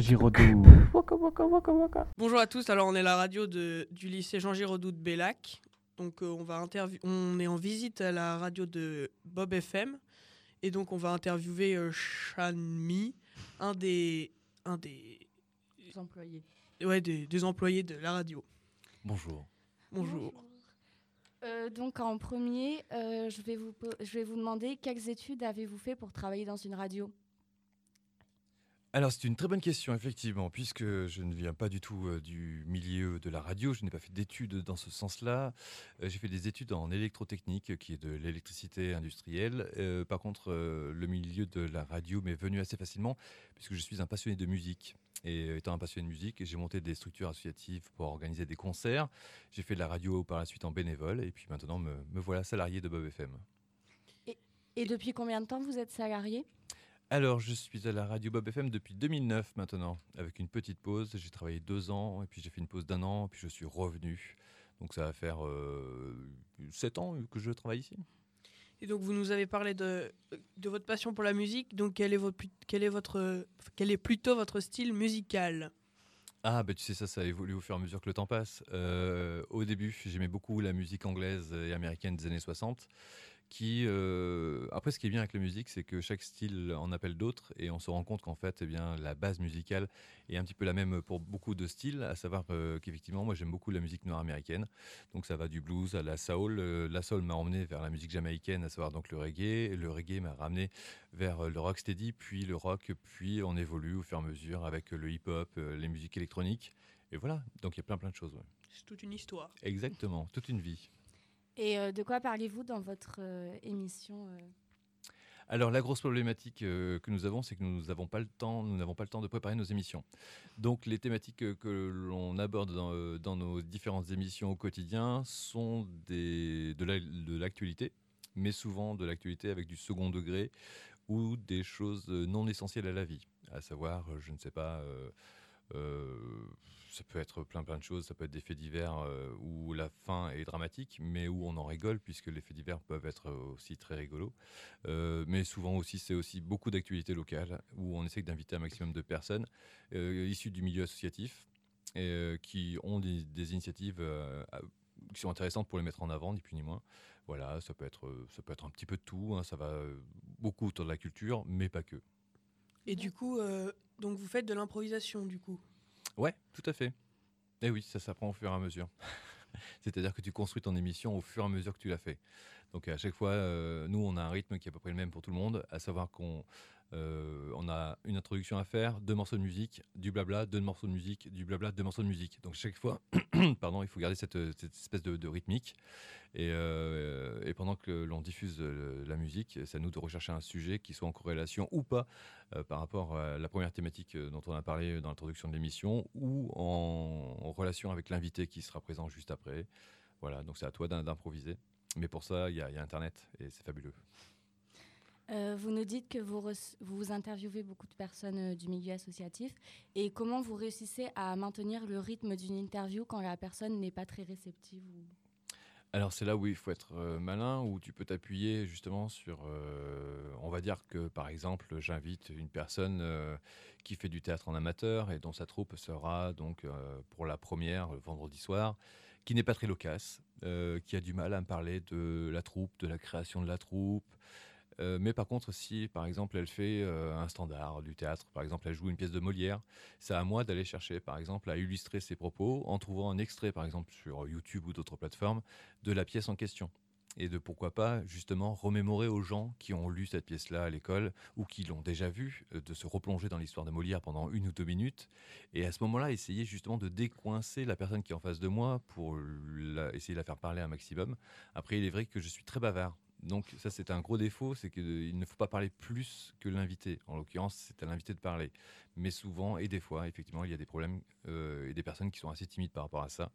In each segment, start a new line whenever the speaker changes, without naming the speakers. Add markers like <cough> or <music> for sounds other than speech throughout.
Giraudoux.
Bonjour à tous, alors on est la radio de, du lycée Jean Giraudoux de Bellac. Donc euh, on, va on est en visite à la radio de Bob FM. Et donc on va interviewer euh, Shanmi, un des, un des,
employés.
ouais, des, des employés de la radio.
Bonjour.
Bonjour.
Euh, donc en premier, euh, je, vais vous, je vais vous demander quelles études avez-vous fait pour travailler dans une radio?
Alors c'est une très bonne question effectivement, puisque je ne viens pas du tout du milieu de la radio, je n'ai pas fait d'études dans ce sens-là. J'ai fait des études en électrotechnique, qui est de l'électricité industrielle. Par contre, le milieu de la radio m'est venu assez facilement, puisque je suis un passionné de musique. Et étant un passionné de musique, j'ai monté des structures associatives pour organiser des concerts. J'ai fait de la radio par la suite en bénévole, et puis maintenant me voilà salarié de Bob FM.
Et depuis combien de temps vous êtes salarié?
Alors, je suis à la radio Bob FM depuis 2009 maintenant, avec une petite pause. J'ai travaillé deux ans, et puis j'ai fait une pause d'un an, et puis je suis revenu. Donc ça va faire euh, sept ans que je travaille ici.
Et donc vous nous avez parlé de, de votre passion pour la musique. Donc quel est, votre, quel est, votre, quel est plutôt votre style musical?
Ah, bah tu sais, ça, ça évolue au fur et à mesure que le temps passe. Euh, au début, j'aimais beaucoup la musique anglaise et américaine des années 60. Qui, euh, après, ce qui est bien avec la musique, c'est que chaque style en appelle d'autres, et on se rend compte qu'en fait, eh bien, la base musicale est un petit peu la même pour beaucoup de styles, à savoir euh, qu'effectivement, moi, j'aime beaucoup la musique noire américaine, donc ça va du blues à la soul. Euh, la soul m'a emmené vers la musique jamaïcaine, à savoir donc le reggae. Le reggae m'a ramené vers le rocksteady, puis le rock, puis on évolue au fur et à mesure avec le hip-hop, euh, les musiques électroniques, et voilà. Donc il y a plein plein de choses. ouais.
C'est toute une histoire.
Exactement, toute une vie.
Et euh, de quoi parlez-vous dans votre euh, émission euh?
Alors la grosse problématique que nous avons, c'est que nous n'avons pas le temps, nous n'avons pas le temps de préparer nos émissions. Donc les thématiques que l'on aborde dans, nos différentes émissions au quotidien sont de la- de l'actualité, mais souvent de l'actualité avec du second degré ou des choses non essentielles à la vie, à savoir, je ne sais pas. Ça peut être plein plein de choses, ça peut être des faits divers euh, où la fin est dramatique, mais où on en rigole puisque les faits divers peuvent être aussi très rigolos. Euh, mais souvent aussi, c'est aussi beaucoup d'actualités locales où on essaie d'inviter un maximum de personnes euh, issues du milieu associatif et euh, qui ont des, initiatives euh, qui sont intéressantes pour les mettre en avant, ni plus ni moins. Voilà, ça peut être, euh, ça peut être un petit peu de tout. hein, ça va euh, beaucoup autour de la culture, mais pas que.
Et du coup, euh, donc vous faites de l'improvisation du coup?
Ouais, tout à fait. Et oui, ça s'apprend au fur et à mesure. <laughs> C'est-à-dire que tu construis ton émission au fur et à mesure que tu l'as fait. Donc à chaque fois, euh, nous, on a un rythme qui est à peu près le même pour tout le monde, à savoir qu'on euh, on a une introduction à faire, deux morceaux de musique, du blabla, deux morceaux de musique, du blabla, deux morceaux de musique. Donc chaque fois, <clears throat> pardon, il faut garder cette, cette espèce de, rythmique. Et, euh, pendant que l'on diffuse euh, la musique, c'est à nous de rechercher un sujet qui soit en corrélation ou pas euh, par rapport à la première thématique euh, dont on a parlé dans l'introduction de l'émission ou en, relation avec l'invité qui sera présent juste après. Voilà, donc c'est à toi d'im- d'improviser. Mais pour ça, il y, a il y a Internet et c'est fabuleux.
Euh, Vous nous dites que vous, vous interviewez beaucoup de personnes euh, du milieu associatif. Et comment vous réussissez à maintenir le rythme d'une interview quand la personne n'est pas très réceptive ou...
Alors c'est là où il faut être euh, malin, où tu peux t'appuyer justement sur, on va dire que par exemple j'invite une personne qui fait du théâtre en amateur et dont sa troupe sera donc pour la première le vendredi soir, qui n'est pas très loquace, euh, qui a du mal à me parler de la troupe, de la création de la troupe. Euh, mais par contre, si par exemple elle fait euh, un standard du théâtre, par exemple elle joue une pièce de Molière, c'est à moi d'aller chercher par exemple à illustrer ses propos en trouvant un extrait par exemple sur YouTube ou d'autres plateformes de la pièce en question. Et de pourquoi pas justement remémorer aux gens qui ont lu cette pièce-là à l'école ou qui l'ont déjà vue, euh, de se replonger dans l'histoire de Molière pendant une ou deux minutes. Et à ce moment-là, essayer justement de décoincer la personne qui est en face de moi pour essayer de la faire parler un maximum. Après, il est vrai que je suis très bavard. Donc ça, c'est un gros défaut, c'est qu'il ne faut pas parler plus que l'invité. En l'occurrence, c'est à l'invité de parler. Mais souvent, et des fois, effectivement, il y a des problèmes euh, et des personnes qui sont assez timides par rapport à ça.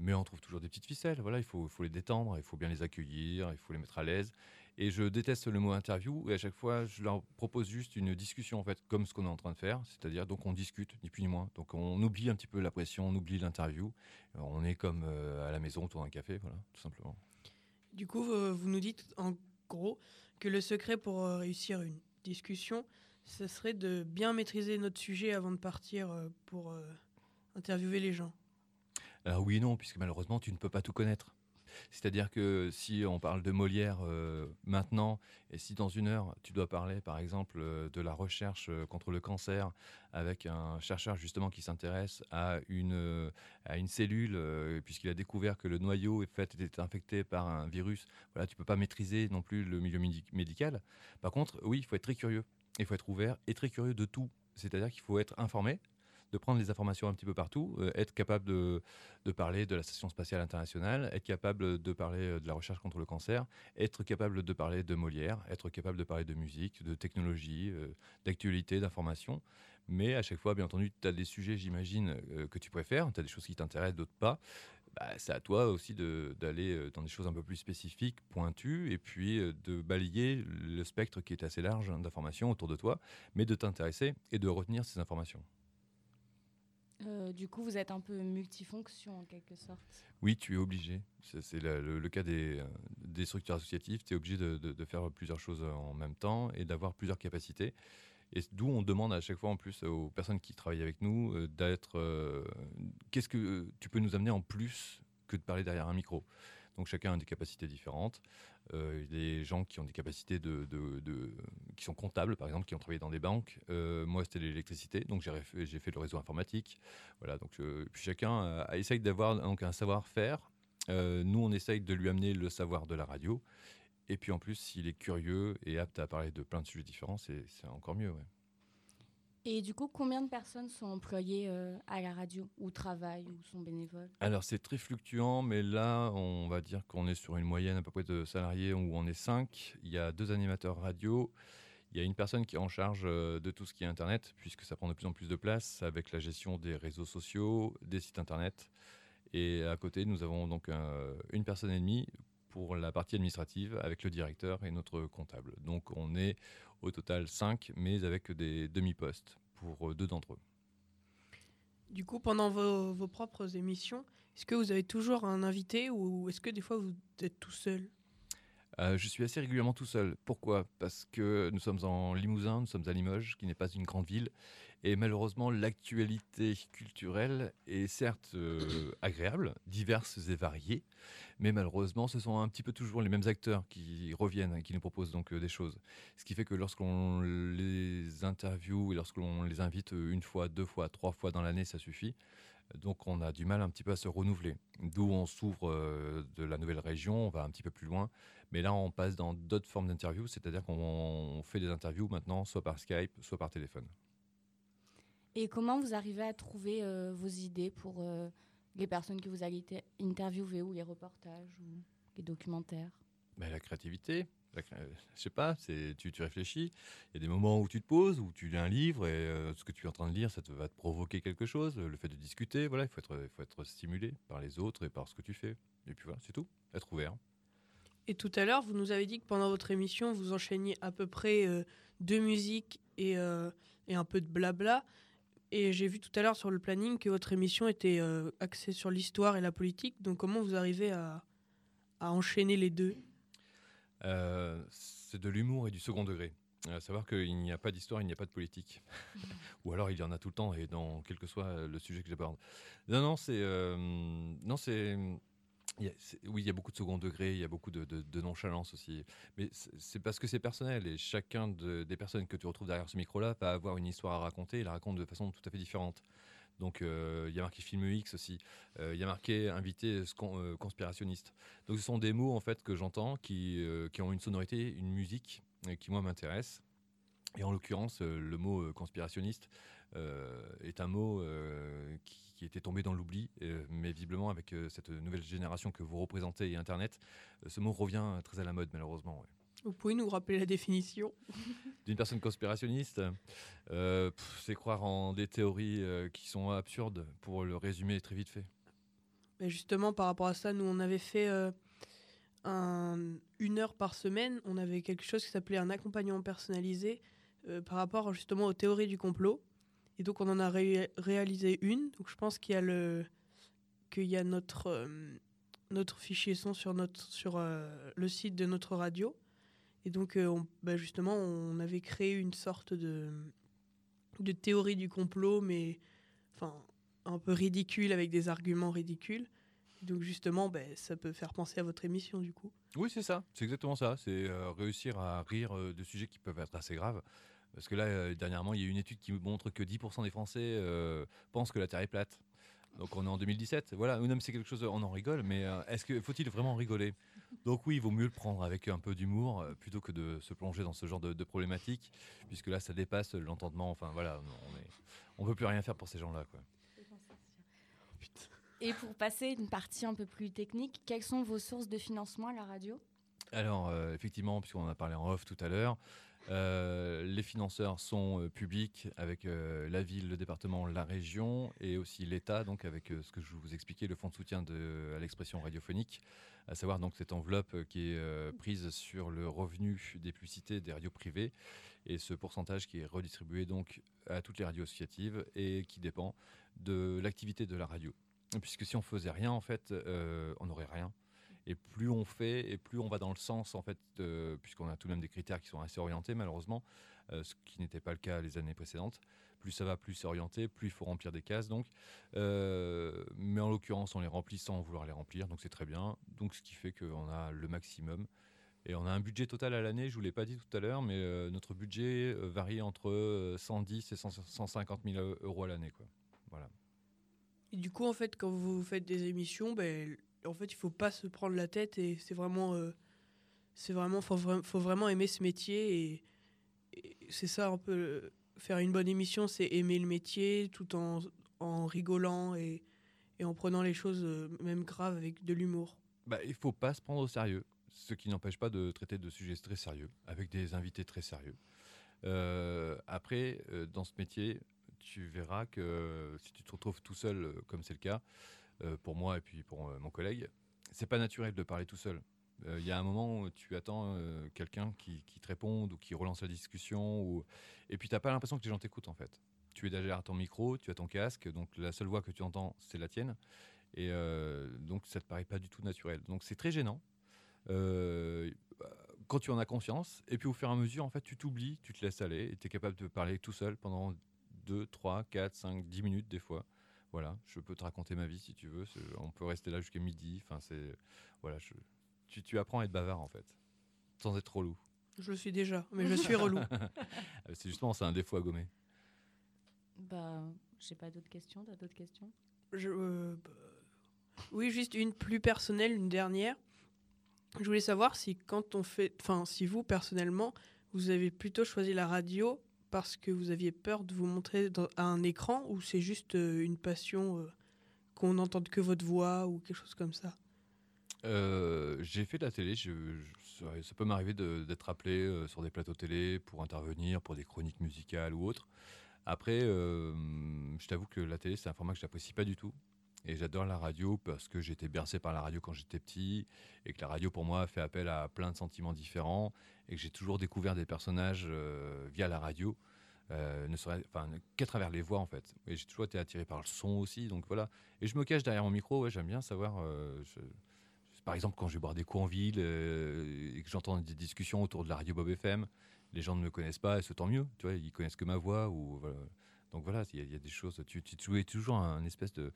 Mais on trouve toujours des petites ficelles. Voilà, il faut, les détendre, il faut bien les accueillir, il faut les mettre à l'aise. Et je déteste le mot interview. Et à chaque fois, je leur propose juste une discussion, en fait, comme ce qu'on est en train de faire. C'est-à-dire, donc, on discute, ni plus ni moins. Donc, on oublie un petit peu la pression, on oublie l'interview. On est comme euh, à la maison autour d'un café, voilà, tout simplement.
Du coup, vous, vous nous dites en gros que le secret pour euh, réussir une discussion, ce serait de bien maîtriser notre sujet avant de partir pour interviewer les gens.
Alors oui et non, puisque malheureusement, tu ne peux pas tout connaître. C'est-à-dire que si on parle de Molière euh, maintenant, et si dans une heure, tu dois parler, par exemple, euh, de la recherche euh, contre le cancer avec un chercheur justement qui s'intéresse à une, à une cellule, puisqu'il a découvert que le noyau fait, était infecté par un virus, voilà, tu peux pas maîtriser non plus le milieu médical. Par contre, oui, il faut être très curieux. Il faut être ouvert et très curieux de tout. C'est-à-dire qu'il faut être informé, de prendre les informations un petit peu partout, euh, être capable de, parler de la Station spatiale internationale, être capable de parler euh, de la recherche contre le cancer, être capable de parler de Molière, être capable de parler de musique, de technologie, euh, d'actualité, d'information. Mais à chaque fois, bien entendu, tu as des sujets, j'imagine, que tu préfères, tu as des choses qui t'intéressent, d'autres pas. Bah, c'est à toi aussi d'aller dans des choses un peu plus spécifiques, pointues, et puis de balayer le spectre qui est assez large d'informations autour de toi, mais de t'intéresser et de retenir ces informations.
Euh, du coup, vous êtes un peu multifonction en quelque sorte.
Oui, tu es obligé. C'est le, cas des, des, structures associatives. Tu es obligé de, faire plusieurs choses en même temps et d'avoir plusieurs capacités. Et d'où on demande à chaque fois en plus aux personnes qui travaillent avec nous euh, d'être. Euh, qu'est-ce que tu peux nous amener en plus que de parler derrière un micro? Donc chacun a des capacités différentes. Euh, des gens qui ont des capacités qui sont comptables, par exemple, qui ont travaillé dans des banques. Euh, moi, c'était l'électricité, donc j'ai fait le réseau informatique. Voilà, donc euh, puis chacun essaye d'avoir donc un savoir-faire. nous, on essaye de lui amener le savoir de la radio. Et puis en plus, s'il est curieux et apte à parler de plein de sujets différents, c'est encore mieux.
Et du coup, combien de personnes sont employées euh, à la radio ou travaillent ou sont bénévoles?
Alors c'est très fluctuant, mais là, on va dire qu'on est sur une moyenne à peu près de salariés où on est cinq. Il y a deux animateurs radio. Il y a une personne qui est en charge euh, de tout ce qui est Internet, puisque ça prend de plus en plus de place avec la gestion des réseaux sociaux, des sites Internet. Et à côté, nous avons donc une personne et demie pour la partie administrative avec le directeur et notre comptable. Donc on est au total 5, mais avec des demi-postes pour euh, deux d'entre eux.
Du coup, pendant vos, propres émissions, est-ce que vous avez toujours un invité ou est-ce que des fois vous êtes tout seul?
Euh, je suis assez régulièrement tout seul. Pourquoi? Parce que nous sommes en Limousin, nous sommes à Limoges, qui n'est pas une grande ville. Et malheureusement, l'actualité culturelle est certes euh, agréable, diverse et variée, mais malheureusement, ce sont un petit peu toujours les mêmes acteurs qui reviennent et qui nous proposent donc euh, des choses. Ce qui fait que lorsqu'on les interviewe et lorsqu'on les invite une fois, deux fois, trois fois dans l'année, ça suffit. Donc on a du mal un petit peu à se renouveler. D'où on s'ouvre euh, de la nouvelle région, on va un petit peu plus loin. Mais là, on passe dans d'autres formes d'interviews, c'est-à-dire qu'on fait des interviews maintenant soit par Skype, soit par téléphone.
Et comment vous arrivez à trouver euh, vos idées pour euh, les personnes que vous allez interviewer ou les reportages ou les documentaires?
Ben, La créativité. Je je sais pas, tu, tu réfléchis. Il y a des moments où tu te poses, où tu lis un livre et euh, ce que tu es en train de lire, ça te, va te provoquer quelque chose. Le fait de discuter, voilà, il faut être, faut être stimulé par les autres et par ce que tu fais. Et puis voilà, c'est tout. Être ouvert.
Et tout à l'heure, vous nous avez dit que pendant votre émission, vous enchaîniez à peu près deux musiques et, et un peu de blabla. Et j'ai vu tout à l'heure sur le planning que votre émission était euh, axée sur l'histoire et la politique. Donc comment vous arrivez à, à enchaîner les deux?
euh, C'est de l'humour et du second degré. À savoir qu'il n'y a pas d'histoire, il n'y a pas de politique. <laughs> Ou alors il y en a tout le temps et dans quel que soit le sujet que j'aborde. Non, non, c'est... Euh, non, c'est oui, il y a beaucoup de second degré, il y a beaucoup de, nonchalance aussi. Mais c'est parce que c'est personnel et chacun des personnes que tu retrouves derrière ce micro-là va avoir une histoire à raconter et la raconte de façon tout à fait différente. Donc euh, il y a marqué film X aussi, euh, il y a marqué invité euh, conspirationniste. Donc ce sont des mots en fait que j'entends qui, qui ont une sonorité, une musique qui moi m'intéresse. Et en l'occurrence, le mot conspirationniste est un mot qui était tombé dans l'oubli, mais visiblement avec cette nouvelle génération que vous représentez et Internet, ce mot revient très à la mode malheureusement.
Vous pouvez nous rappeler la définition
D'une personne conspirationniste, c'est croire en des théories qui sont absurdes, pour le résumer très vite fait.
Mais justement, par rapport à ça, nous, on avait fait un, une heure par semaine, on avait quelque chose qui s'appelait un accompagnement personnalisé par rapport justement aux théories du complot. Et donc, on en a réalisé une. Donc, je pense qu'il y a, le, qu'il y a notre, euh, notre fichier son sur, notre, sur euh, le site de notre radio. Et donc, bah, justement, on avait créé une sorte de, théorie du complot, mais enfin, un peu ridicule, avec des arguments ridicules. Donc justement, ben, ça peut faire penser à votre émission du coup.
Oui, c'est ça, c'est exactement ça. C'est euh, réussir à rire euh, de sujets qui peuvent être assez graves. Parce que là, euh, dernièrement, il y a une étude qui montre que 10% des Français pensent que la Terre est plate. Donc on est en 2017. Voilà, même c'est quelque chose, on en rigole, mais est-ce que faut-il vraiment rigoler? Donc oui, il vaut mieux le prendre avec un peu d'humour plutôt que de se plonger dans ce genre de, problématiques, puisque là, ça dépasse l'entendement. Enfin voilà, on ne peut plus rien faire pour ces gens-là, quoi.
Et pour passer une partie un peu plus technique, quelles sont vos sources de financement à la radio?
Alors, euh, effectivement, puisqu'on en a parlé en off tout à l'heure, euh, les financeurs sont euh, publics avec la ville, le département, la région et aussi l'État, donc avec ce que je vous expliquais, le fonds de soutien de, à l'expression radiophonique, à savoir donc cette enveloppe qui est prise sur le revenu des publicités des radios privées et ce pourcentage qui est redistribué donc à toutes les radios associatives et qui dépend de l'activité de la radio. Puisque si on faisait rien, en fait, euh, on n'aurait rien. Et plus on fait, et plus on va dans le sens, en fait, puisqu'on a tout de même des critères qui sont assez orientés, malheureusement, euh, ce qui n'était pas le cas les années précédentes. Plus ça va, plus c'est orienté, plus il faut remplir des cases, donc. Euh, mais en l'occurrence, on les remplit sans vouloir les remplir, donc c'est très bien. Donc, ce qui fait qu'on a le maximum. Et on a un budget total à l'année, je ne vous l'ai pas dit tout à l'heure, mais notre budget varie entre 110 et 150 000 euros à l'année. Voilà.
Et du coup, en fait, quand vous faites des émissions, ben, en fait, il faut pas se prendre la tête et c'est vraiment, euh, c'est vraiment, faut, vraiment aimer ce métier et, c'est ça un peu faire une bonne émission, c'est aimer le métier tout en, en rigolant et, en prenant les choses euh, même graves avec de l'humour.
Bah, il faut pas se prendre au sérieux, ce qui n'empêche pas de traiter de sujets très sérieux avec des invités très sérieux. Euh, après, dans ce métier, tu verras que si tu te retrouves tout seul, euh, comme c'est le cas euh, pour moi et puis pour euh, mon collègue, c'est pas naturel de parler tout seul. Il y a un moment où tu attends quelqu'un qui, te réponde ou qui relance la discussion, ou... et puis tu n'as pas l'impression que les gens t'écoutent en fait. Tu es derrière ton micro, tu as ton casque, donc la seule voix que tu entends, c'est la tienne. Et donc ça te paraît pas du tout naturel. Donc c'est très gênant. quand tu en as confiance, et puis au fur et à mesure, en fait, tu t'oublies, tu te laisses aller, et tu es capable de parler tout seul pendant 2, 3, 4, 5, 10 minutes des fois. Voilà, je peux te raconter ma vie si tu veux. On peut rester là jusqu'à midi. Enfin, c'est voilà, tu, tu, apprends à être bavard en fait, sans être relou.
Je le suis déjà, mais je <laughs> suis relou.
c'est justement c'est un défaut à gommer.
Bah, j'ai pas d'autres questions. T'as d'autres questions?
Je, euh, bah, Oui, juste une plus personnelle, une dernière. Je voulais savoir si quand on fait, enfin, si vous personnellement, vous avez plutôt choisi la radio parce que vous aviez peur de vous montrer à un écran ou c'est juste euh, une passion euh, qu'on n'entende que votre voix ou quelque chose comme ça?
Euh, J'ai fait de la télé. Ça peut m'arriver d'être appelé sur des plateaux télé pour intervenir, pour des chroniques musicales ou autres. Après, je t'avoue que la télé, c'est un format que je n'apprécie pas du tout. Et j'adore la radio parce que j'étais bercé par la radio quand j'étais petit et que la radio pour moi fait appel à plein de sentiments différents et que j'ai toujours découvert des personnages euh, via la radio, euh, qu'à travers les voix en fait. Et j'ai toujours été attiré par le son aussi, donc voilà. Et je me cache derrière mon micro, ouais, j'aime bien savoir. Euh, par exemple, quand je vais boire des coups en ville et que j'entends des discussions autour de la radio Bob FM, les gens ne me connaissent pas et c'est tant mieux, tu vois, ils connaissent que ma voix ou. Donc voilà, il y, a des choses. Tu, tu, tu toujours un espèce de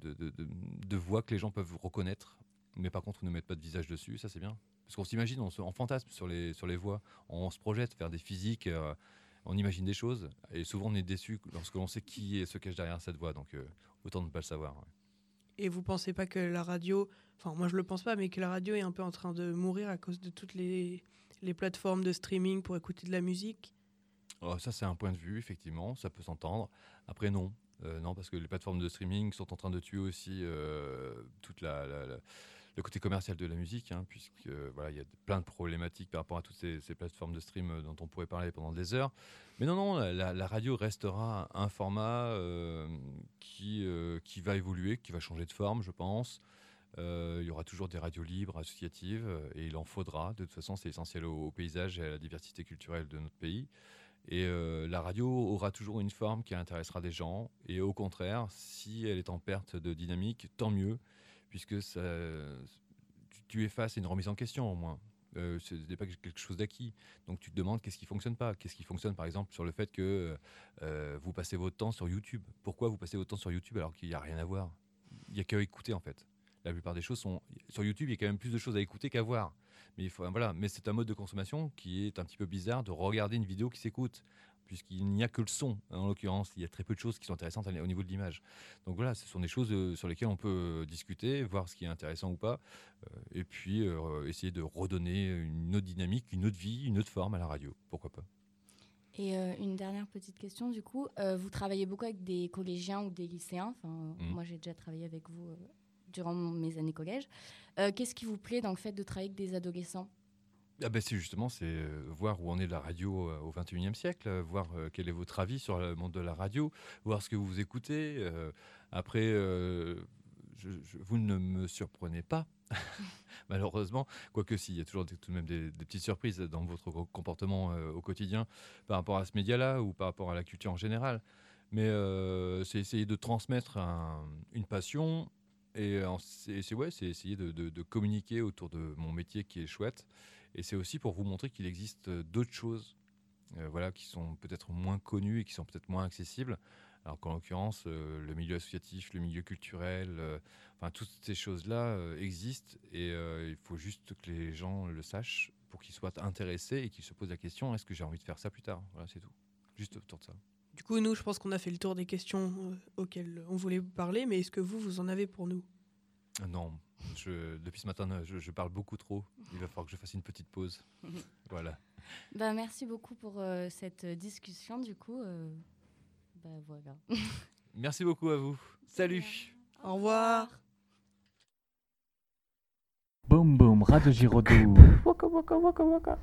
de, de, de, voix que les gens peuvent reconnaître, mais par contre, on ne met pas de visage dessus, ça c'est bien. Parce qu'on s'imagine, on, on, fantasme sur les, sur les voix, on se projette, faire des physiques, euh, on imagine des choses, et souvent on est déçu lorsque l'on sait qui se cache derrière cette voix, donc euh, autant ne pas le savoir.
Et vous pensez pas que la radio, enfin moi je le pense pas, mais que la radio est un peu en train de mourir à cause de toutes les, les plateformes de streaming pour écouter de la musique?
Oh, Ça c'est un point de vue, effectivement, ça peut s'entendre. Après non, euh, non, parce que les plateformes de streaming sont en train de tuer aussi euh, toute la, le côté commercial de la musique, hein, puisque voilà, il y a plein de problématiques par rapport à toutes ces, plateformes de stream euh, dont on pourrait parler pendant des heures. Mais non, non, la, radio restera un format qui, qui va évoluer, qui va changer de forme, je pense. il y aura toujours des radios libres, associatives, et il en faudra. De toute façon, c'est essentiel au, paysage et à la diversité culturelle de notre pays. Et euh, la radio aura toujours une forme qui intéressera des gens. Et au contraire, si elle est en perte de dynamique, tant mieux, puisque tu, à une remise en question au moins. Euh, ce n'est pas quelque chose d'acquis. Donc tu te demandes qu'est-ce qui fonctionne pas. Qu'est-ce qui fonctionne par exemple sur le fait que euh, vous passez votre temps sur YouTube. Pourquoi vous passez votre temps sur YouTube alors qu'il n'y a rien à voir? Il n'y a qu'à écouter en fait. La plupart des choses sont sur YouTube. Il y a quand même plus de choses à écouter qu'à voir. Mais il faut voilà. Mais c'est un mode de consommation qui est un petit peu bizarre de regarder une vidéo qui s'écoute puisqu'il n'y a que le son, en l'occurrence. Il y a très peu de choses qui sont intéressantes au niveau de l'image. Donc voilà, ce sont des choses euh, sur lesquelles on peut euh, discuter, voir ce qui est intéressant ou pas, euh, et puis essayer de redonner une autre dynamique, une autre vie, une autre forme à la radio. Pourquoi pas
et une dernière petite question, du coup, vous travaillez beaucoup avec des collégiens ou des lycéens? Enfin, mmh. Moi, j'ai déjà travaillé avec vous durant mes années collège. Qu'est-ce qui vous plaît dans le fait de travailler avec des adolescents?
Ah ben c'est justement, c'est euh, voir où on est la radio euh, au 21e siècle, euh, voir quel est votre avis sur le monde de la radio, voir ce que vous écoutez. après, vous ne me surprenez pas, <laughs> malheureusement, quoique si, il y a toujours tout de même des, petites surprises dans votre comportement au quotidien par rapport à ce média-là ou par rapport à la culture en général. Mais c'est essayer de transmettre une passion et c'est ouais, essayer de, communiquer autour de mon métier qui est chouette et c'est aussi pour vous montrer qu'il existe euh, d'autres choses euh, voilà, qui sont peut-être moins connues et qui sont peut-être moins accessibles. Alors qu'en l'occurrence, euh, le milieu associatif, le milieu culturel, enfin toutes ces choses-là existent et il faut juste que les gens le sachent pour qu'ils soient intéressés et qu'ils se posent la question est-ce que j'ai envie de faire ça plus tard? Voilà, c'est tout. Juste autour de ça.
Du coup, nous, je pense qu'on a fait le tour des questions auxquelles on voulait vous parler, mais est-ce que vous, vous en avez pour nous?
Non, je, depuis ce matin, je, parle beaucoup trop. Il va falloir que je fasse une petite pause. <laughs> voilà.
Bah, merci beaucoup pour euh, cette discussion. Du coup, euh, bah, voilà. <laughs>
merci beaucoup à vous. Salut.
Au revoir.
Boum boum, Radio Giraudoux. Waka waka waka waka.